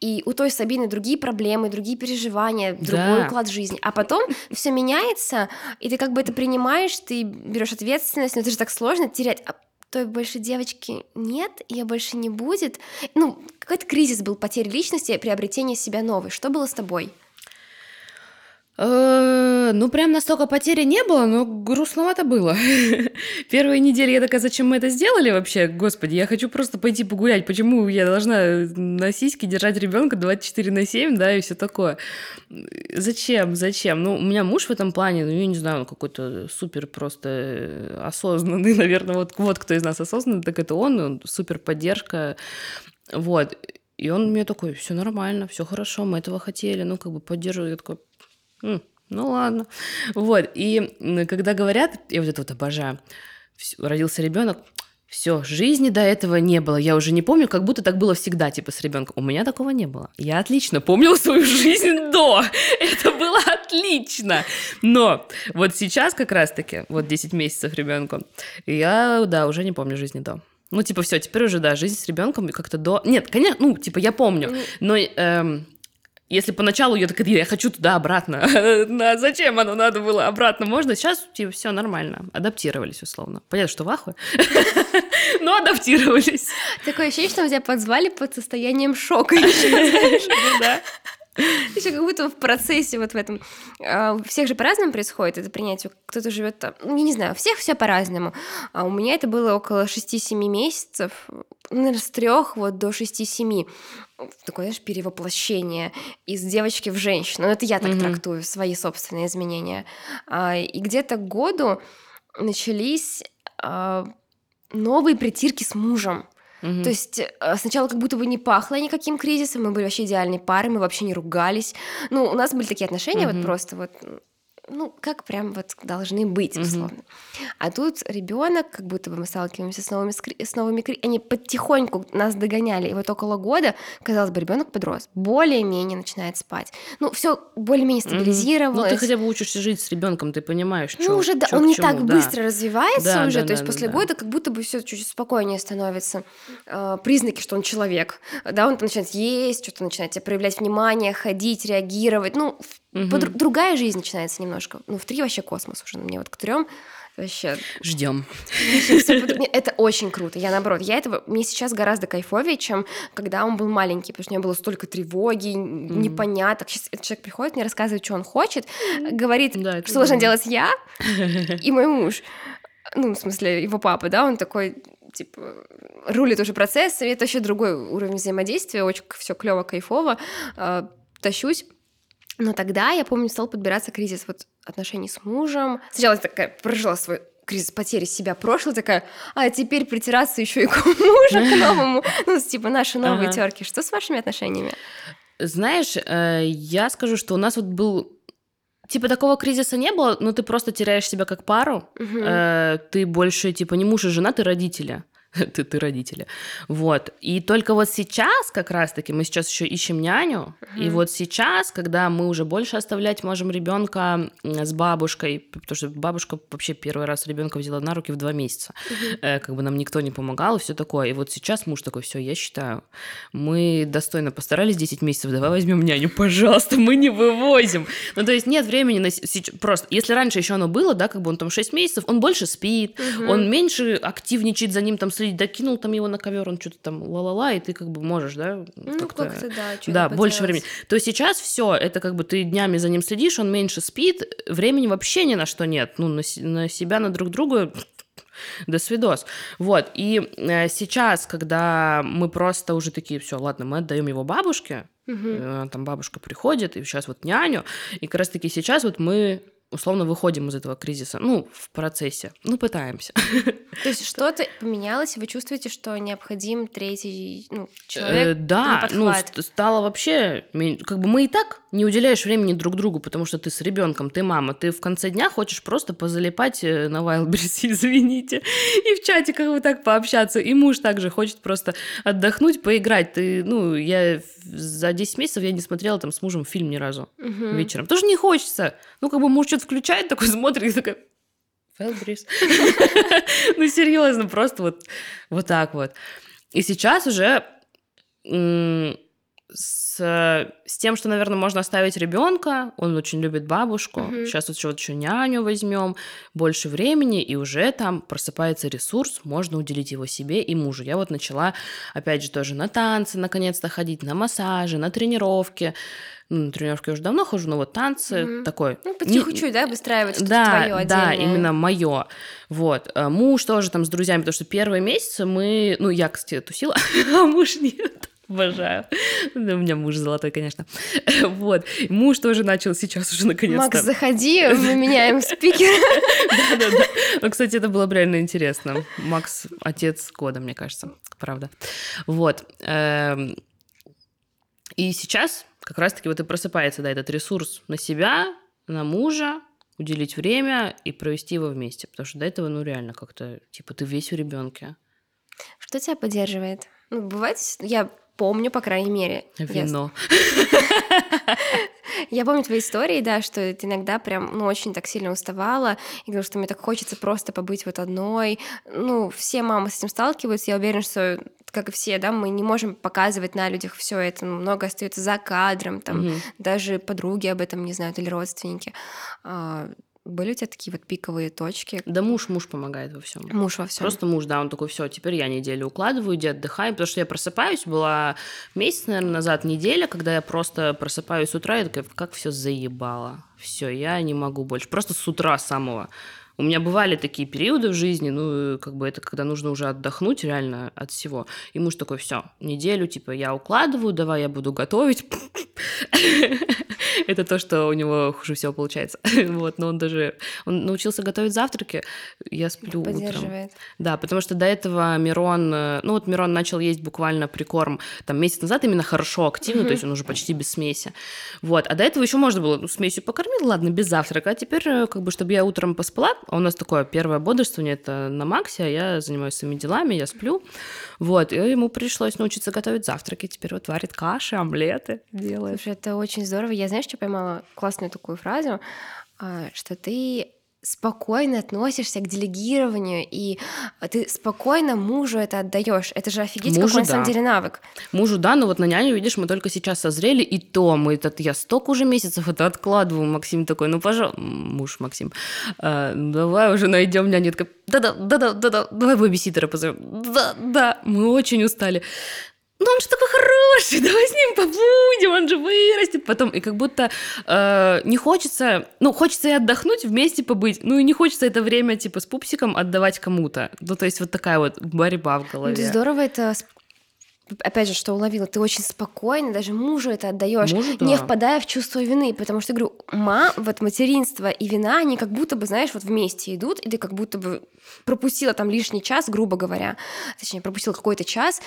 И у той Сабины другие проблемы, другие переживания, другой да. уклад жизни. А потом все меняется, и ты как бы это принимаешь, ты берешь ответственность, но это же так сложно терять. А той больше девочки нет, ее больше не будет. Ну, какой-то кризис был потери личности, приобретения себя новой. Что было с тобой? Э, ну, прям настолько потери не было, но грустновато было. Первые недели я такая, зачем мы это сделали вообще? Господи, я хочу просто пойти погулять. Почему я должна на сиське держать ребенка 24 на 7, да, и все такое? Зачем? Зачем? Ну, у меня муж в этом плане, ну, я не знаю, он какой-то супер просто осознанный, наверное, вот, вот кто из нас осознанный, так это он, он супер поддержка. Вот. И он мне такой, все нормально, все хорошо, мы этого хотели, ну, как бы поддерживает. Я такой, ну ладно. Вот, и когда говорят, я вот это вот обожаю, родился ребенок, все, жизни до этого не было. Я уже не помню, как будто так было всегда, типа, с ребенком. У меня такого не было. Я отлично помнила свою жизнь до. Это было отлично. Но вот сейчас как раз-таки, вот 10 месяцев ребенку, я, да, уже не помню жизни до. Ну, типа, все, теперь уже, да, жизнь с ребенком как-то до... Нет, конечно, ну, типа, я помню, но эм, если поначалу я такая, я хочу туда обратно, а зачем оно надо было обратно? Можно сейчас типа все нормально, адаптировались условно. Понятно, что в ахуе, но адаптировались. Такое ощущение, что тебя подзвали под состоянием шока. Ну да. Еще как будто в процессе вот в этом. А, у всех же по-разному происходит это принятие. Кто-то живет там, ну, я не знаю, у всех все по-разному. А у меня это было около 6-7 месяцев, ну, наверное, с трех вот до 6-7 такое, знаешь, перевоплощение из девочки в женщину. Ну, это я так mm-hmm. трактую, свои собственные изменения. А, и где-то к году начались а, новые притирки с мужем. Угу. То есть э, сначала как будто бы не пахло никаким кризисом, мы были вообще идеальной парой, мы вообще не ругались. Ну, у нас были такие отношения угу. вот просто вот ну, как прям вот должны быть, условно. Mm-hmm. А тут ребенок, как будто бы мы сталкиваемся с новыми, с новыми они потихоньку нас догоняли. И вот около года, казалось бы, ребенок подрос, более-менее начинает спать. Ну, все более-менее стабилизировалось. Mm-hmm. Ну, ты хотя бы учишься жить с ребенком, ты понимаешь, Ну, уже да, он не чему, так да. быстро развивается да, уже, да, то есть после да. года как будто бы все чуть-чуть спокойнее становится. Э, признаки, что он человек. Да, он начинает есть, что-то начинает проявлять внимание, ходить, реагировать. Ну, Угу. Другая жизнь начинается немножко. Ну, в три вообще космос уже. Мне вот к трем вообще... Ждем. Это очень круто. Я наоборот, я этого... Мне сейчас гораздо кайфовее, чем когда он был маленький, потому что у меня было столько тревоги, непоняток. Сейчас человек приходит, мне рассказывает, что он хочет, говорит, что должна делать я и мой муж. Ну, в смысле, его папа, да, он такой, типа, рулит уже процессом, это вообще другой уровень взаимодействия, очень все клево, кайфово, а, тащусь. Но тогда, я помню, стал подбираться кризис вот отношений с мужем. Сначала я такая прожила свой кризис потери себя прошлого, такая, а теперь притираться еще и к мужу, к новому, ну, типа наши новые ага. терки. Что с вашими отношениями? Знаешь, э, я скажу, что у нас вот был Типа такого кризиса не было, но ты просто теряешь себя как пару. Угу. Э, ты больше типа не муж и жена, ты родители. ты, ты родители. Вот. И только вот сейчас как раз-таки мы сейчас еще ищем няню, mm-hmm. и вот сейчас, когда мы уже больше оставлять можем ребенка с бабушкой, потому что бабушка вообще первый раз ребенка взяла на руки в два месяца, mm-hmm. э, как бы нам никто не помогал и все такое. И вот сейчас муж такой, все, я считаю, мы достойно постарались 10 месяцев, давай возьмем няню, пожалуйста, мы не вывозим. Ну то есть нет времени на просто, если раньше еще оно было, да, как бы он там 6 месяцев, он больше спит, mm-hmm. он меньше активничает за ним там следить, докинул там его на ковер, он что-то там ла-ла-ла, и ты как бы можешь, да? Ну, как-то, как да. Да, больше времени. То сейчас все, это как бы ты днями за ним следишь, он меньше спит, времени вообще ни на что нет. Ну, на, на себя, на друг друга до свидос. Вот, и э, сейчас, когда мы просто уже такие, все, ладно, мы отдаем его бабушке, угу. э, там бабушка приходит, и сейчас вот няню, и как раз-таки сейчас вот мы условно выходим из этого кризиса, ну, в процессе, ну, пытаемся. То есть что-то поменялось, и вы чувствуете, что необходим третий ну, человек э, Да, ну, стало вообще, как бы мы и так не уделяешь времени друг другу, потому что ты с ребенком, ты мама, ты в конце дня хочешь просто позалипать э, на Wildberries, извините, и в чате как бы так пообщаться, и муж также хочет просто отдохнуть, поиграть. Ты, ну, я за 10 месяцев я не смотрела там с мужем фильм ни разу угу. вечером. Тоже не хочется. Ну, как бы муж что-то включает, такой смотрит, и такой, Wildberries. ну, серьезно, просто вот, вот так вот. И сейчас уже с, с тем, что, наверное, можно оставить ребенка, он очень любит бабушку. Мгм. Сейчас вот еще, еще няню возьмем, больше времени, и уже там просыпается ресурс, можно уделить его себе и мужу. Я вот начала, опять же, тоже на танцы наконец-то ходить, на массажи, на тренировки. Ну, на тренировки я уже давно хожу, но вот танцы Мгм. такой. Ну, не- по чуть-чуть, да, выстраивать что-то да, твое да, отдельное. именно мое. Вот. А Муж тоже там с друзьями, потому что первые месяцы мы... Ну, я, кстати, тусила, а муж нет. Обожаю. У меня муж золотой, конечно. Вот. Муж тоже начал сейчас уже наконец-то. Макс, заходи, мы меняем спикера. Да-да-да. Ну, кстати, это было бы реально интересно. Макс — отец года, мне кажется. Правда. Вот. Эм, И сейчас как раз-таки вот и просыпается, да, этот ресурс на себя, на мужа, уделить время и провести его вместе. Потому что до этого, ну, реально как-то, типа, ты весь в ребенке. Что тебя поддерживает? Ну, бывает, я помню, по крайней мере. Вино. Я помню твои истории, да, что ты иногда прям, ну, очень так сильно уставала, и говорила, что мне так хочется просто побыть вот одной. Ну, все мамы с этим сталкиваются, я уверена, что, как и все, да, мы не можем показывать на людях все это, ну, много остается за кадром, там, Мгм. даже подруги об этом не знают или родственники. Были у тебя такие вот пиковые точки? Да муж, муж помогает во всем. Муж во всем. Просто муж, да, он такой, все, теперь я неделю укладываю, иди отдыхай, потому что я просыпаюсь, была месяц, наверное, назад неделя, когда я просто просыпаюсь с утра и такая, как все заебало, все, я не могу больше, просто с утра самого. У меня бывали такие периоды в жизни, ну, как бы это когда нужно уже отдохнуть реально от всего. И муж такой, все, неделю, типа, я укладываю, давай я буду готовить. Это то, что у него хуже всего получается. Вот, но он даже... Он научился готовить завтраки, я сплю утром. Да, потому что до этого Мирон, э, ну вот Мирон начал есть буквально прикорм там месяц назад именно хорошо, активно, то есть он уже почти без смеси. Вот, а до этого еще можно было, ну, смесью покормил, ладно, без завтрака, а теперь, э, как бы, чтобы я утром поспала, а у нас такое первое бодрствование, это на Максе, а я занимаюсь своими делами, я сплю, вот, и ему пришлось научиться готовить завтраки, теперь вот варит каши, омлеты делает. Слушай, это очень здорово. Я, знаешь, что поймала? Классную такую фразу, а, что ты спокойно относишься к делегированию, и ты спокойно мужу это отдаешь. Это же офигеть, Мужу, какой на самом деле навык. Мужу, да, но вот на няню, видишь, мы только сейчас созрели, и то мы, этот, я столько уже месяцев это откладываю. Максим такой, ну, пожалуйста, муж Максим, «А, ну, давай уже найдем няню. Я такая, да-да, да-да, да-да, давай бэбиситера позовем. Да, да, мы очень устали. Ну, он же такой хороший, давай с ним побудем, он же вырастет потом. И как будто э, не хочется, ну, хочется и отдохнуть, вместе побыть, ну, и не хочется это время, типа, с пупсиком отдавать кому-то. Ну, то есть вот такая вот борьба в Ну, голове. ты здорово это опять же, что уловила, ты очень спокойно, даже мужу это отдаешь, Мужу, не да. впадая в чувство вины, потому что, говорю, ма, вот материнство и вина, они как будто бы, знаешь, вот вместе идут, и ты как будто бы пропустила там лишний час, грубо говоря, точнее, пропустила какой-то час,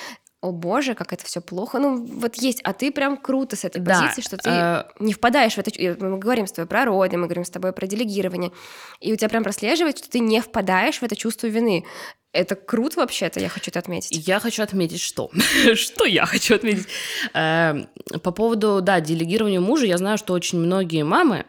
о боже, как это все плохо. Ну, вот есть, а ты прям круто с этой Да, позиции, что ты э, не впадаешь в это. Мы говорим с тобой про роды, мы говорим с тобой про делегирование. И у тебя прям прослеживается, что ты не впадаешь в это чувство вины. Это круто вообще-то, я хочу это отметить. Я хочу отметить, что? что я хочу отметить? Э, По поводу, да, делегирования мужа, я знаю, что очень многие мамы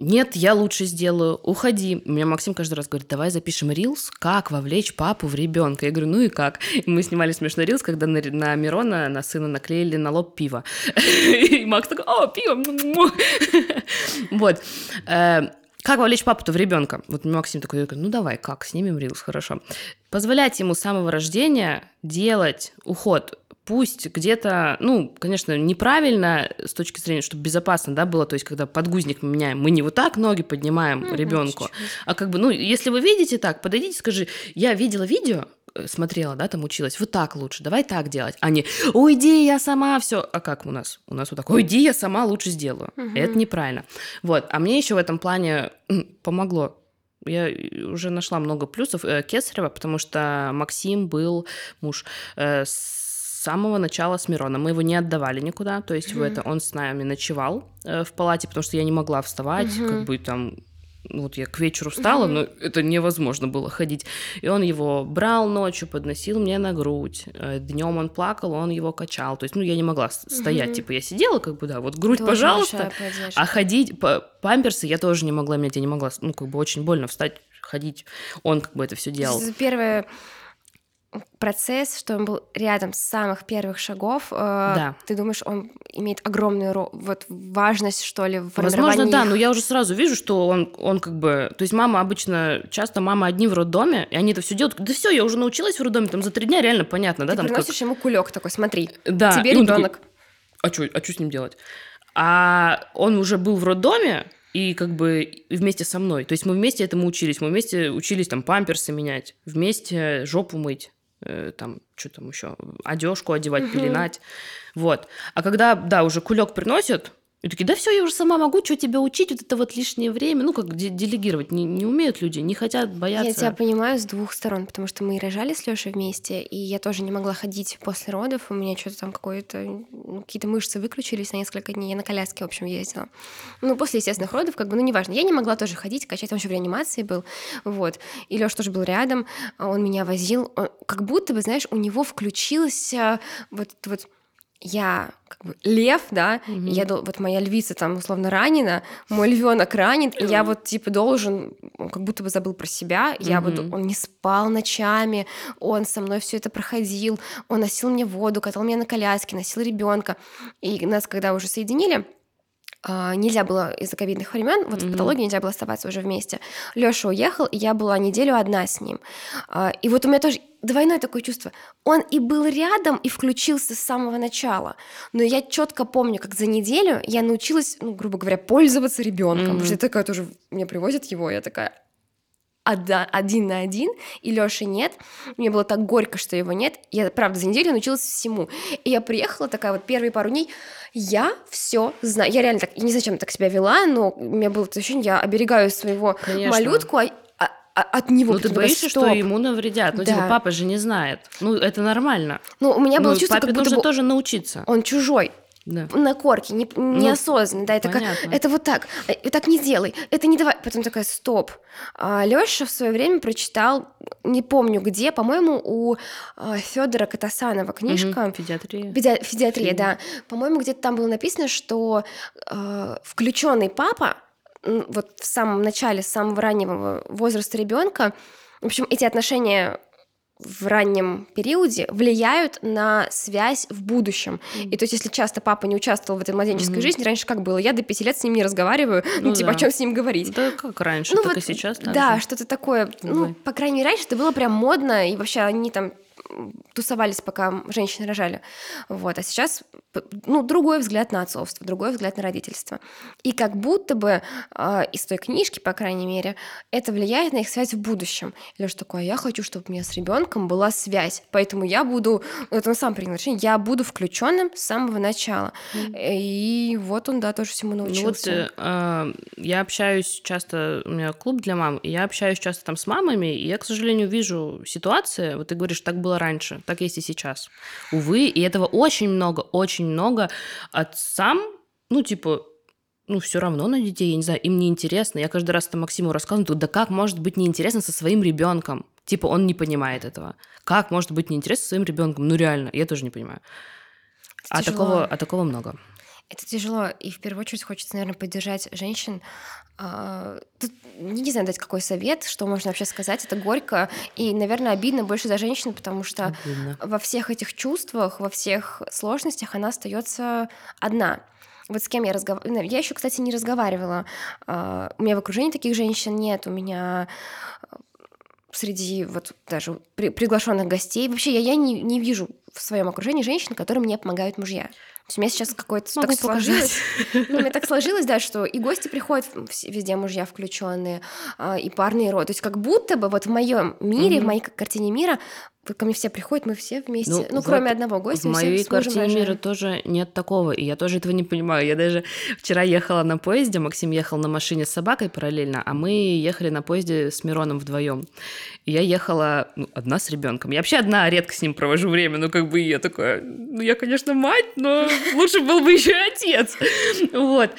нет, я лучше сделаю, уходи. У меня Максим каждый раз говорит, давай запишем рилс, как вовлечь папу в ребенка. Я говорю, ну и как? И мы снимали смешной рилс, когда на, на Мирона, на сына наклеили на лоб пиво. И Макс такой, о, пиво! му-му». Вот. Э, Как вовлечь папу-то в ребенка? Вот Максим такой, ну давай, как, снимем рилс, хорошо. Позволять ему с самого рождения делать уход пусть где-то, ну, конечно, неправильно с точки зрения, чтобы безопасно, да, было, то есть, когда подгузник мы меняем, мы не вот так ноги поднимаем Мгм, ребенку, чуть-чуть. а как бы, ну, если вы видите так, подойдите, скажи, я видела видео, э, смотрела, да, там училась, вот так лучше, давай так делать, а не, уйди, я сама все, а как у нас? У нас вот так, уйди, я сама лучше сделаю. Мгм. Это неправильно. Вот, а мне еще в этом плане помогло я уже нашла много плюсов э, Кесарева, потому что Максим был муж э, с самого начала с Мироном. Мы его не отдавали никуда, то есть в Мгм. это он с нами ночевал э, в палате, потому что я не могла вставать, Мгм. как бы там ну, вот я к вечеру встала, но это невозможно было ходить. И он его брал ночью, подносил мне на грудь. Днем он плакал, он его качал. То есть, ну, я не могла стоять. Типа, я сидела, как бы, да, вот грудь, Тоже пожалуйста. А ходить, па- памперсы я тоже не могла менять, я не могла, ну, как бы очень больно встать, ходить. Он как бы это все делал. Первое, процесс, что он был рядом с самых первых шагов, э, Да. ты думаешь, он имеет огромную ро- вот важность, что ли, в Возможно, формировании да, их? но я уже сразу вижу, что он, он как бы... То есть мама обычно, часто мама одни в роддоме, и они это все делают. Да все, я уже научилась в роддоме, там за три дня реально понятно, да? Ты там как- приносишь ему кулек такой, смотри, Да, тебе такой, ребенок. а что а чё с ним делать? А он уже был в роддоме, и как бы вместе со мной. То есть мы вместе этому учились. Мы вместе учились там памперсы менять, вместе жопу мыть, там, что там еще, одежку одевать, пеленать. Вот. А когда, да, уже кулек приносят, и такие, да все, я уже сама могу, что тебя учить, вот это вот лишнее время. Ну, как де- делегировать. Не, не умеют люди, не хотят, боятся. Я тебя понимаю с двух сторон, потому что мы и рожали с Лешей вместе, и я тоже не могла ходить после родов. У меня что-то там какое-то, ну, какие-то мышцы выключились на несколько дней. Я на коляске, в общем, ездила. Ну, после естественных родов, как бы, ну, неважно. Я не могла тоже ходить, качать, он еще в реанимации был. Вот. И Леша тоже был рядом, он меня возил. Он- как будто бы, знаешь, у него включился вот, вот я как бы лев, да, и я вот моя львица там условно ранена, мой львенок ранен, и я вот типа должен, он как будто бы забыл про себя, я вот он не спал ночами, он со мной все это проходил, он носил мне воду, катал меня на коляске, носил ребенка, и нас когда уже соединили, нельзя было из-за ковидных времен, вот в Мгм. патологии нельзя было оставаться уже вместе. Лёша уехал, и я была неделю одна с ним. А, И вот у меня тоже двойное такое чувство. Он и был рядом, и включился с самого начала. Но я четко помню, как за неделю я научилась, ну, грубо говоря, пользоваться ребенком. Потому что я такая тоже, мне привозят его, я такая, один на один, и Лёши нет. Мне было так горько, что его нет. Я, правда, за неделю научилась всему. И я приехала такая вот первые пару дней, я все знаю. Я реально так, я не знаю, чем так себя вела, но у меня было ощущение, я оберегаю своего Конечно. малютку а- а- а- от него. Ну, ты боишься, что ему навредят. Ну, Да. типа, папа же не знает. Ну, это нормально. Ну, у меня было Ну, чувство, папе как будто нужно бы тоже научиться. он чужой. Да. на корке, не, неосознанно, да, такая, понятно. это вот так, э, так не делай, это не давай, потом такая, стоп. А Лёша в свое время прочитал, не помню где, по-моему, у Федора Катасанова книжка, Мгм. Педиатрия. Педи- Педиатрия, Фи- да. По-моему, где-то там было написано, что включенный папа, вот в самом начале, с самого раннего возраста ребенка, в общем, эти отношения в раннем периоде влияют на связь в будущем. И то есть, если часто папа не участвовал в этой младенческой Мгм. жизни, раньше как было, я до пяти лет с ним не разговариваю, ну, Ну типа, да. о чем с ним говорить. Да как раньше, Ну так и вот, сейчас так Да, что-то такое. Ну, по крайней мере, раньше это было прям модно, и вообще они там тусовались, пока женщины рожали. Вот. А сейчас, ну, другой взгляд на отцовство, другой взгляд на родительство. И как будто бы а, из той книжки, по крайней мере, это влияет на их связь в будущем. Леша такой, «А я хочу, чтобы у меня с ребенком была связь, поэтому я буду, ну, это он сам принял решение, я буду включенным с самого начала. И вот он, да, тоже всему Ну вот научился. э, а, я общаюсь часто, у меня клуб для мам, и я общаюсь часто там с мамами, и я, к сожалению, вижу ситуации, вот ты говоришь, так было раньше, так есть и сейчас. Увы, и этого очень много, очень много. Отцам, ну, типа, ну, все равно на детей, я не знаю, им не интересно. Я каждый раз там Максиму рассказываю, да как может быть неинтересно со своим ребенком? Типа, он не понимает этого. Как может быть неинтересно со своим ребенком? Ну, реально, я тоже не понимаю. Это А тяжело. такого, а такого много. Это тяжело, и в первую очередь хочется, наверное, поддержать женщин. А, Тут не знаю дать какой совет, что можно вообще сказать. Это горько и, наверное, обидно больше за женщину, потому что Обидно. во всех этих чувствах, во всех сложностях она остается одна. Вот с кем я разговаривала. Я еще, кстати, не разговаривала. А, У меня в окружении таких женщин нет. У меня а, среди вот даже при- приглашенных гостей. Вообще я, я не, не вижу в своем окружении женщин, которым мне помогают мужья. То есть у меня сейчас какое-то Могу так сложилось. показать. Ну, у меня так сложилось, да, что и гости приходят, везде мужья включенные, а, и парные роды. То есть как будто бы вот в моем мире, в Мгм. моей картине мира, ко мне все приходят, мы все вместе. Ну, Ну, кроме вот одного гостя, В моей картине рожаем. мира тоже нет такого, и я тоже этого не понимаю. Я даже вчера ехала на поезде, Максим ехал на машине с собакой параллельно, а мы ехали на поезде с Мироном вдвоем. И я ехала ну, одна с ребенком. Я вообще одна редко с ним провожу время, ну как бы я такая, ну я, конечно, мать, но лучше был бы еще отец. Вот.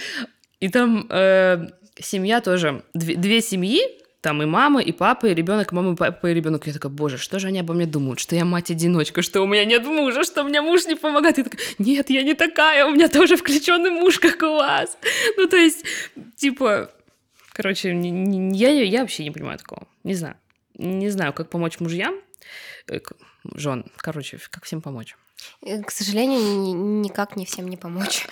И там э, семья тоже, две, две семьи, там и мама, и папа, и ребенок, мама, и папа, и ребенок. Я такая, боже, что же они обо мне думают? Что я мать-одиночка, что у меня нет мужа, что мне муж не помогает. Я такая, нет, я не такая, у меня тоже включенный муж, как у вас. Ну, то есть, типа, короче, не- не- я, я вообще не понимаю такого. Не знаю. Не знаю, как помочь мужьям. э, жен. Короче, как всем помочь? Э, к сожалению, ни- никак не всем не помочь.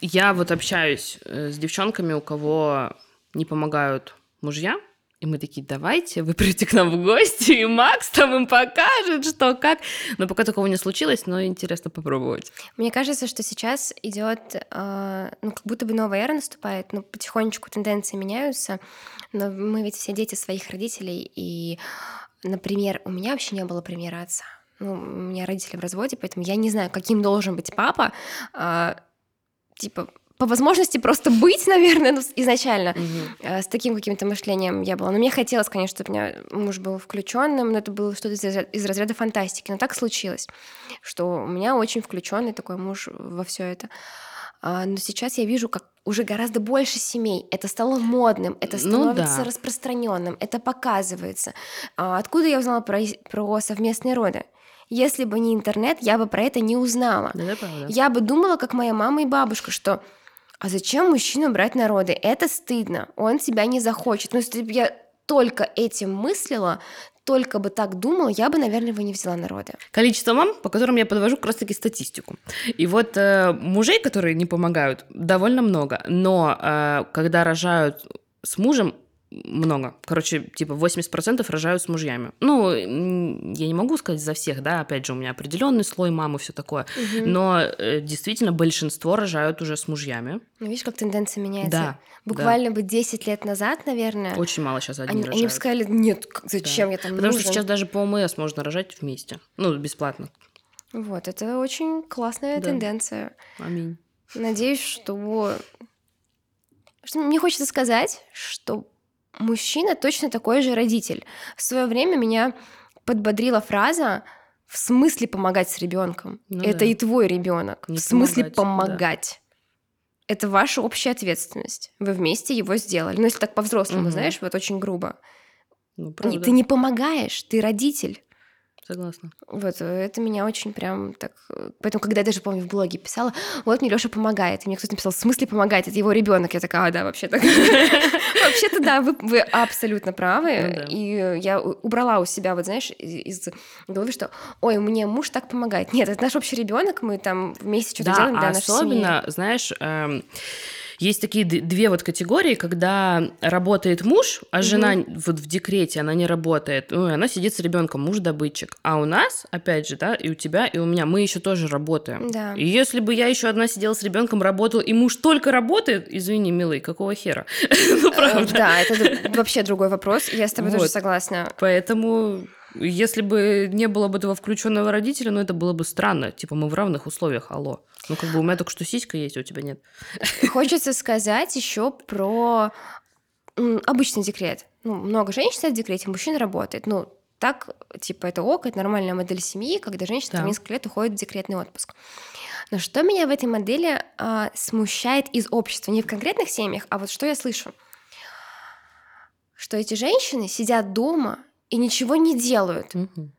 Я вот общаюсь э, с девчонками, у кого не помогают мужья, и мы такие, давайте, вы придете к нам в гости, и Макс там им покажет, что как. Но пока такого не случилось, но интересно попробовать. Мне кажется, что сейчас идет, э, ну, как будто бы новая эра наступает, ну, потихонечку тенденции меняются, но мы ведь все дети своих родителей, и, например, у меня вообще не было примера отца. Ну, у меня родители в разводе, поэтому я не знаю, каким должен быть папа, а, типа, по возможности просто быть, наверное, ну, изначально. Э, С таким каким-то мышлением я была. Но мне хотелось, конечно, чтобы у меня муж был включенным, но это было что-то из, из разряда фантастики. Но так случилось, что у меня очень включенный такой муж во все это. А, Но сейчас я вижу, как уже гораздо больше семей. Это стало модным, это Ну становится да. распространенным, это показывается. А Откуда я узнала про, про совместные роды? Если бы не интернет, я бы про это не узнала. Да. Я бы думала, как моя мама и бабушка, что а зачем мужчину брать народы? Это стыдно, он тебя не захочет. Ну, если бы я только этим мыслила, только бы так думала, я бы, наверное, его не взяла народы. Количество мам, по которым я подвожу как раз-таки статистику. И вот э, мужей, которые не помогают, довольно много. Но э, когда рожают с мужем, много. Короче, типа 80% рожают с мужьями. Ну, я не могу сказать за всех, да, опять же, у меня определенный слой мамы, все такое. Но э, действительно большинство рожают уже с мужьями. Ну, видишь, как тенденция меняется. Да, Буквально бы 10 лет назад, наверное, Очень мало сейчас одни они, рожают. они бы сказали, нет, зачем я там Потому что нужен?» сейчас даже по ОМС можно рожать вместе. Ну, бесплатно. Вот, это очень классная Да. тенденция. Аминь. Надеюсь, что... что... Мне хочется сказать, что мужчина точно такой же родитель. В свое время меня подбодрила фраза в смысле помогать с ребенком. Ну Это да. и твой ребенок. Не В смысле помогать, да. помогать. Это ваша общая ответственность. Вы вместе его сделали. Ну, если так по-взрослому, Мгм. знаешь, вот очень грубо. Ну, правда. Ты не помогаешь, ты родитель. Согласна. Вот, э, это меня очень прям так... э, Поэтому, когда я даже, помню, в блоге писала, вот мне Лёша помогает, и мне кто-то написал, в смысле помогает, это его ребенок. Я такая, а, да, вообще-то. Вообще-то, да, вы, абсолютно правы. Ну да. И я у- убрала у себя, вот знаешь, из головы, что, ой, мне муж так помогает. Нет, это наш общий ребенок, мы там вместе что-то Да, делаем для а семьи. особенно, знаешь, эм, есть такие две вот категории, когда работает муж, а жена вот в декрете, она не работает, ну, и она сидит с ребенком, муж добытчик. А у нас, опять же, да, и у тебя, и у меня, мы еще тоже работаем. Да. И если бы я еще одна сидела с ребенком, работала, и муж только работает, извини, милый, какого хера? Ну, Э, правда. Да, это вообще другой вопрос. Я с тобой тоже согласна. Поэтому, если бы не было бы этого включенного родителя, ну это было бы странно. Типа мы в равных условиях, алло. Ну как бы у меня только что сиська есть, а у тебя нет. Хочется сказать еще про обычный декрет. Ну, много женщин сидят в декрете, мужчина работает. Ну, так, типа, это ок, это нормальная модель семьи, когда женщина Да. там несколько лет уходит в декретный отпуск. Но что меня в этой модели а, смущает из общества, не в конкретных семьях, а вот что я слышу, что эти женщины сидят дома и ничего не делают. Мгм.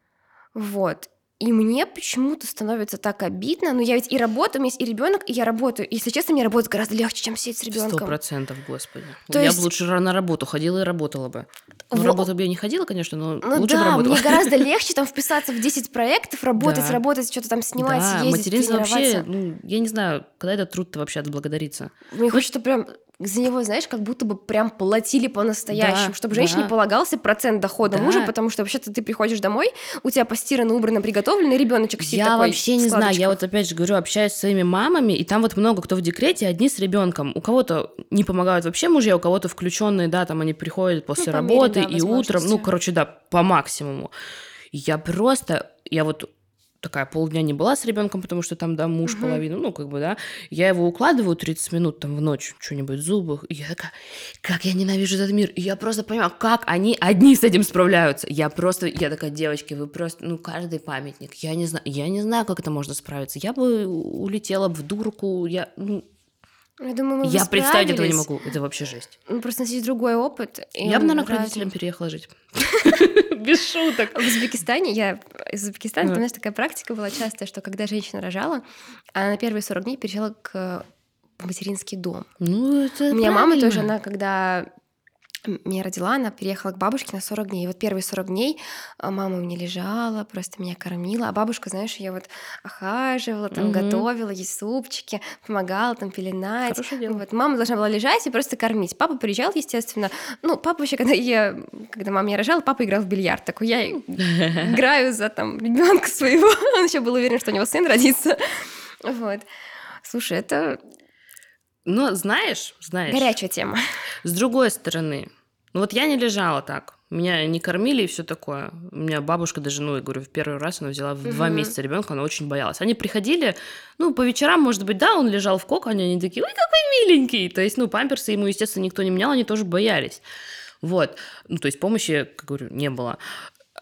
Вот. И мне почему-то становится так обидно. Но я ведь и работаю, у меня есть и ребенок, и я работаю. Если честно, мне работать гораздо легче, чем сидеть с Сто ребенком. процентов, господи. То я есть- бы лучше на работу ходила и работала бы. Ну, работу бы я не ходила, конечно, но Ну лучше бы да, работала. мне гораздо легче там вписаться в 10 проектов, работать, Да. работать, что-то там снимать, да, ездить, материнство вообще, ну, я не знаю, когда этот труд-то вообще отблагодарится. Мне хочется прям за него, знаешь, как будто бы прям платили по-настоящему, Да, чтобы женщине да. полагался процент дохода Да. мужа, потому что вообще-то ты приходишь домой, у тебя постирано, убрано, приготовлено, ребеночек сидит Я такой вообще не знаю, я вот опять же говорю, общаюсь с своими мамами, и там вот много кто в декрете, одни с ребенком. У кого-то не помогают вообще мужья, у кого-то включенные, да, там они приходят после Ну, по мере, работы да, и утром, ну, короче, да, по максимуму. Я просто, я вот такая полдня не была с ребенком, потому что там, да, муж Мгм. половину, ну, как бы, да, я его укладываю 30 минут там в ночь, что-нибудь, зубы, и я такая, как я ненавижу этот мир, и я просто понимаю, как они одни с этим справляются. Я просто, я такая, девочки, вы просто, ну, каждый памятник, я не знаю, я не знаю, как это можно справиться. Я бы у- улетела в дурку, я, ну, Я думаю, мы я представить этого не могу, это вообще жесть. Ну, Просто носить другой опыт. и я бы, наверное, к родителям переехала жить. Без шуток. В Узбекистане, я из Узбекистана, там, знаешь, такая практика была частая, что когда женщина рожала, она на первые 40 дней переезжала к в материнский дом. Ну, это У меня мама тоже, она когда меня родила, она переехала к бабушке на 40 дней. И вот первые 40 дней а, мама у меня лежала, просто меня кормила, а бабушка, знаешь, я вот охаживала, там, Мгм. готовила ей супчики, помогала там пеленать. Хорошее дело. Вот, мама должна была лежать и просто кормить. Папа приезжал, естественно. Ну, папа вообще, когда я, когда мама меня рожала, папа играл в бильярд. Такой, я играю за там ребенка своего. Он еще был уверен, что у него сын родится. Вот. Слушай, это Но знаешь, знаешь, горячая тема. с другой стороны, ну вот я не лежала так. Меня не кормили и все такое. У меня бабушка даже, ну, я говорю, в первый раз она взяла в два Мгм. месяца ребенка, она очень боялась. Они приходили, ну, по вечерам, может быть, да, он лежал в коконе, они такие, ой, какой миленький. То есть, ну, памперсы ему, естественно, никто не менял, они тоже боялись. Вот. Ну, то есть помощи, как говорю, не было.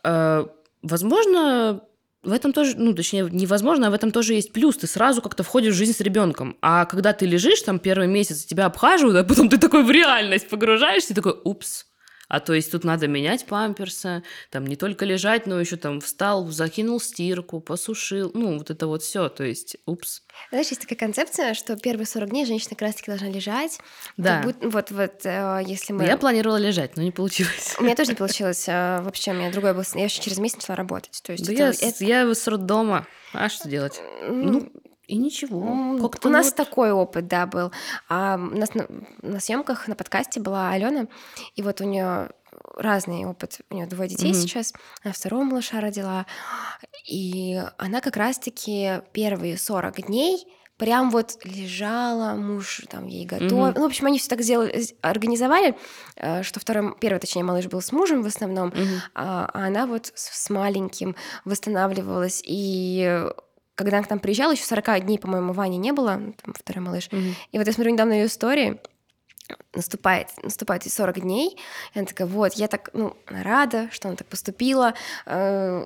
Э, Возможно, в этом тоже, ну, точнее, невозможно, а в этом тоже есть плюс. Ты сразу как-то входишь в жизнь с ребенком. А когда ты лежишь там первый месяц, тебя обхаживают, а потом ты такой в реальность погружаешься, и такой, упс. А то есть тут надо менять памперсы, там не только лежать, но еще там встал, закинул стирку, посушил, ну, вот это вот все, то есть, упс. Знаешь, есть такая концепция, что первые 40 дней женщина как раз-таки должна лежать. Да. Будто- вот, вот, э, если мы... Я планировала лежать, но не получилось. У меня тоже не получилось. э, Вообще, у меня другой был... Я еще через месяц начала работать. То есть Да это- я, это- я с роддома. А что делать? Ну, и ничего. Как-то У нас вот- такой опыт, да, был. А у нас на, на съемках на подкасте была Алена, и вот у нее разный опыт. У нее двое детей Мгм. сейчас, она второго малыша родила. И она как раз-таки первые 40 дней прям вот лежала, муж там ей готовил. Мгм. Ну, в общем, они все так сделали, организовали, э, что второй, первый, точнее, малыш был с мужем в основном, Мгм. а она вот с, с маленьким восстанавливалась. И когда она к нам приезжала, еще 40 дней, по-моему, Вани не было, ну, там, второй малыш. Мгм. И вот я смотрю недавно ее истории, наступает, наступает эти 40 дней, и она такая, вот, я так, ну, рада, что она так поступила, э,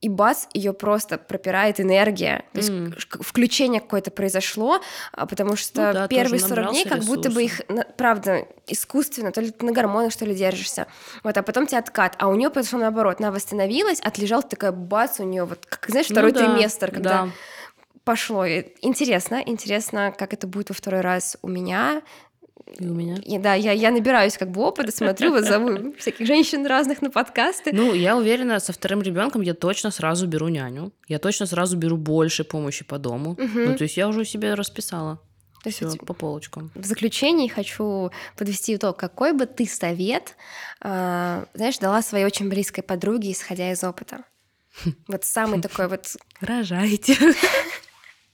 и бац, ее просто пропирает энергия. То есть включение какое-то произошло, а, потому что Ну да, первые тоже 40 дней как набрался будто бы их, правда, искусственно, то ли на гормонах, что ли, держишься. Вот, а потом тебе откат. А у нее произошло наоборот. Она восстановилась, отлежала, такая бац, у нее вот, как, знаешь, Ну второй да, триместр, когда да. пошло. Интересно, интересно, как это будет во второй раз у меня. И у меня. И, да, я, я набираюсь как бы опыта, смотрю, вот зову всяких женщин разных на подкасты. Ну, я уверена, со вторым ребенком я точно сразу беру няню. Я точно сразу беру больше помощи по дому. Мгм. Ну, то есть я уже себе расписала. То есть по полочкам. в заключении хочу подвести итог. Какой бы ты совет, а, знаешь, дала своей очень близкой подруге, исходя из опыта? Вот самый такой вот... Рожайте.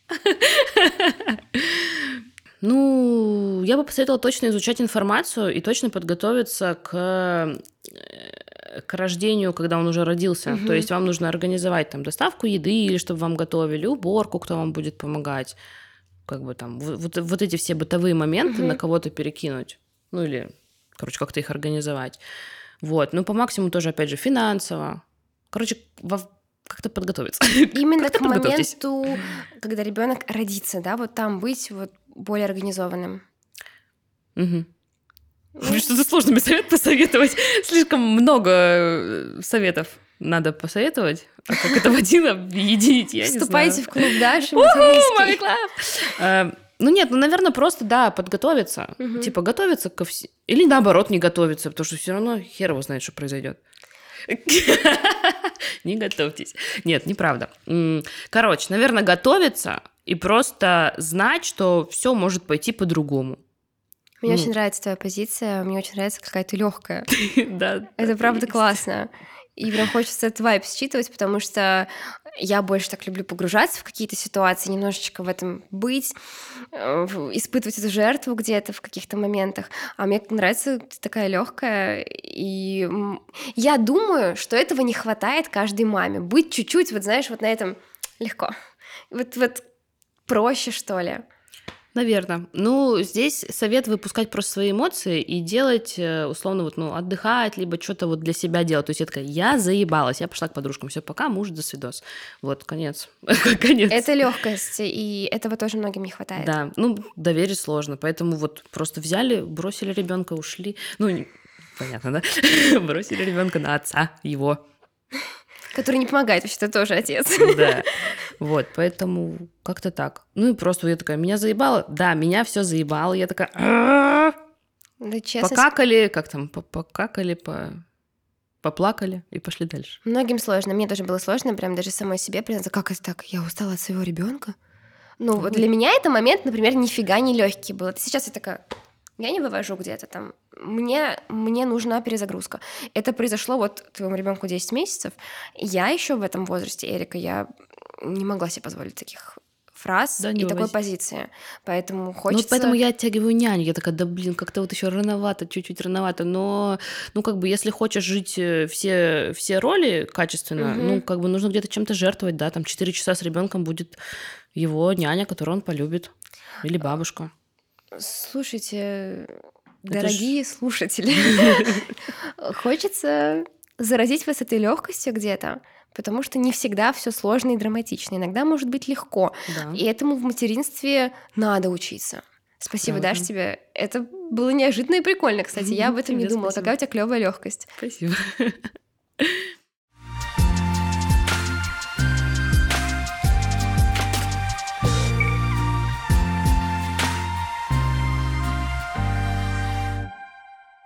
Ну, я бы посоветовала точно изучать информацию и точно подготовиться к, э, к рождению, когда он уже родился. Мгм. То есть вам нужно организовать там доставку еды, или чтобы вам готовили, уборку, кто вам будет помогать. Как бы там, вот, вот- эти все бытовые моменты Мгм. на кого-то перекинуть. Ну или, короче, как-то их организовать. Вот. Ну, по максимуму тоже, опять же, финансово. Короче, во- как-то подготовиться. Именно к моменту, когда ребенок родится, да, вот там быть вот более организованным. Ну, Что-то сложно совет посоветовать. Слишком много э, советов надо посоветовать. А как это в один объединить, я не Вступайте в клуб Даши! Э, Ну нет, ну, наверное, просто, да, подготовиться. Типа, готовиться ко всему. Или наоборот, не готовиться, потому что все равно хер его знает, что произойдет. Не готовьтесь. Нет, неправда. Короче, наверное, готовиться и просто знать, что все может пойти по-другому. Мне Ну. очень нравится твоя позиция, мне очень нравится, какая ты легкая. Да, Это правда классно. И прям хочется этот вайб считывать, потому что я больше так люблю погружаться в какие-то ситуации, немножечко в этом быть, э, испытывать эту жертву где-то в каких-то моментах. А мне нравится ты такая легкая. И я думаю, что этого не хватает каждой маме. Быть чуть-чуть, вот знаешь, вот на этом легко. Вот, вот проще, что ли. Наверное. Ну, здесь совет выпускать просто свои эмоции и делать, э, условно, вот, ну, отдыхать, либо что-то вот для себя делать. То есть я такая, я заебалась, я пошла к подружкам, все, пока, муж, до свидос. Вот, конец. конец. Это легкость, и этого тоже многим не хватает. Да, ну, доверить сложно, поэтому вот просто взяли, бросили ребенка, ушли. Ну, понятно, да? Бросили ребенка на отца его. Который не помогает, вообще-то тоже отец. Да. Вот, поэтому как-то так. Ну и просто я такая, меня заебало? Да, меня все заебало. Я такая. Да, честно, Покакали, как там, по- покакали, по... поплакали и пошли дальше. многим сложно. Мне тоже было сложно, прям даже самой себе признаться, как это так, я устала от своего ребенка. Ну, вот для меня это момент, например, нифига не легкий был. Сейчас я такая, я не вывожу где-то там. Мне, мне нужна перезагрузка. Это произошло вот твоему ребенку 10 месяцев. Я еще в этом возрасте, Эрика, я не могла себе позволить таких фраз Да, и такой позиции. Поэтому Ну, хочется... вот поэтому я оттягиваю няню. Я такая, да блин, как-то вот еще рановато, чуть-чуть рановато. Но, ну, как бы, если хочешь жить э, все, все роли качественно, Мгм. ну, как бы нужно где-то чем-то жертвовать, да, там 4 часа с ребенком будет его няня, которую он полюбит. Или бабушка. Слушайте, Это ж- дорогие слушатели, хочется заразить вас этой легкостью где-то, потому что не всегда все сложно и драматично. Иногда может быть легко. Да. И этому в материнстве надо учиться. Спасибо, Правда. Даш, тебе. Это было неожиданно и прикольно, кстати. Я об этом не Тебе думала. спасибо. Какая у тебя клевая легкость. Спасибо.